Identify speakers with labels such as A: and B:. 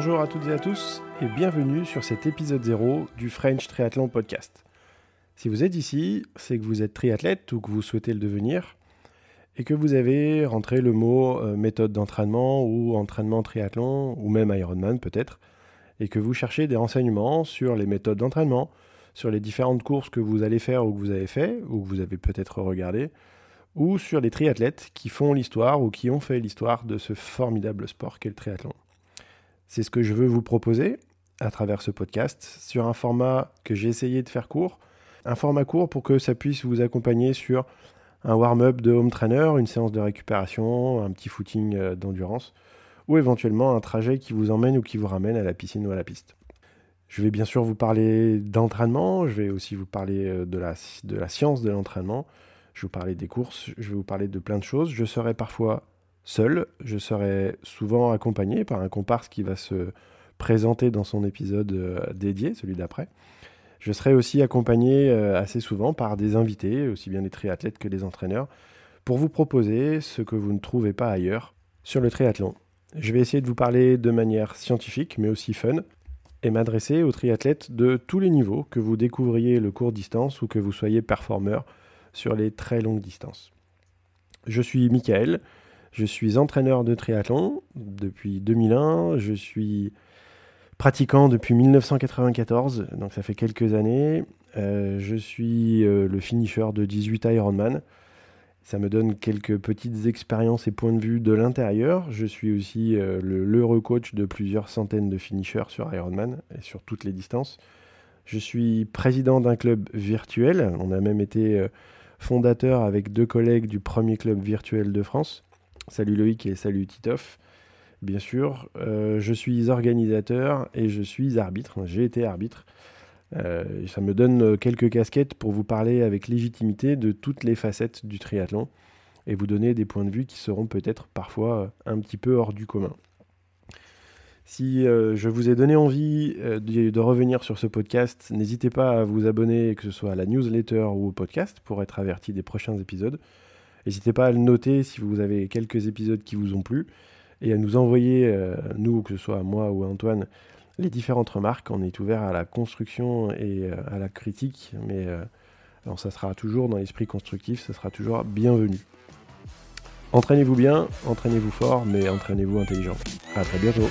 A: toutes et à tous et bienvenue sur cet épisode 0 du French Triathlon Podcast. Si vous êtes ici, c'est que vous êtes triathlète ou que vous souhaitez le devenir et que vous avez rentré le mot euh, méthode d'entraînement ou entraînement triathlon ou même Ironman peut-être et que vous cherchez des renseignements sur les méthodes d'entraînement, sur les différentes courses que vous allez faire ou que vous avez fait ou que vous avez peut-être regardé ou sur les triathlètes qui font l'histoire ou qui ont fait l'histoire de ce formidable sport qu'est le triathlon. C'est ce que je veux vous proposer à travers ce podcast sur un format que j'ai essayé de faire court, un format court pour que ça puisse vous accompagner sur un warm-up de home trainer, une séance de récupération, un petit footing euh, d'endurance, ou éventuellement un trajet qui vous emmène ou qui vous ramène à la piscine ou à la piste. Je vais bien sûr vous parler d'entraînement, je vais aussi vous parler euh, de la, de la science de l'entraînement, je vais vous parler des courses, je vais vous parler de plein de choses. Je serai parfois seul, je serai souvent accompagné par un comparse qui va se présenter dans son épisode euh, dédié, celui d'après. Je serai aussi accompagné euh, assez souvent par des invités, aussi bien des triathlètes que des entraîneurs, pour vous proposer ce que vous ne trouvez pas ailleurs sur le triathlon. Je vais essayer de vous parler de manière scientifique, mais aussi fun, et m'adresser aux triathlètes de tous les niveaux, que vous découvriez le court distance ou que vous soyez performeur sur les très longues distances. Je suis Michael, je suis entraîneur de triathlon depuis 2001, je suis pratiquant depuis 1994, donc ça fait quelques années. Euh, je suis euh, le finisher de 18 Ironman. Ça me donne quelques petites expériences et points de vue de l'intérieur. Je suis aussi euh, le l'heureux coach de plusieurs centaines de finishers sur Ironman et sur toutes les distances. Je suis président d'un club virtuel. On a même été fondateur avec deux collègues du premier club virtuel de France. Salut Loïc et salut Titoff, bien sûr. Euh, je suis organisateur et je suis arbitre. J'ai été arbitre. Euh, ça me donne quelques casquettes pour vous parler avec légitimité de toutes les facettes du triathlon et vous donner des points de vue qui seront peut-être parfois un petit peu hors du commun. Si euh, je vous ai donné envie euh, de, revenir sur ce podcast, n'hésitez pas à vous abonner, que ce soit à la newsletter ou au podcast, pour être averti des prochains épisodes. N'hésitez pas à le noter si vous avez quelques épisodes qui vous ont plu, et à nous envoyer, euh, nous, que ce soit moi ou Antoine, les différentes remarques. On est ouvert à la construction et à la critique, mais ça sera toujours dans l'esprit constructif, ça sera toujours bienvenu. Entraînez-vous bien, entraînez-vous fort, mais entraînez-vous intelligent. À très bientôt.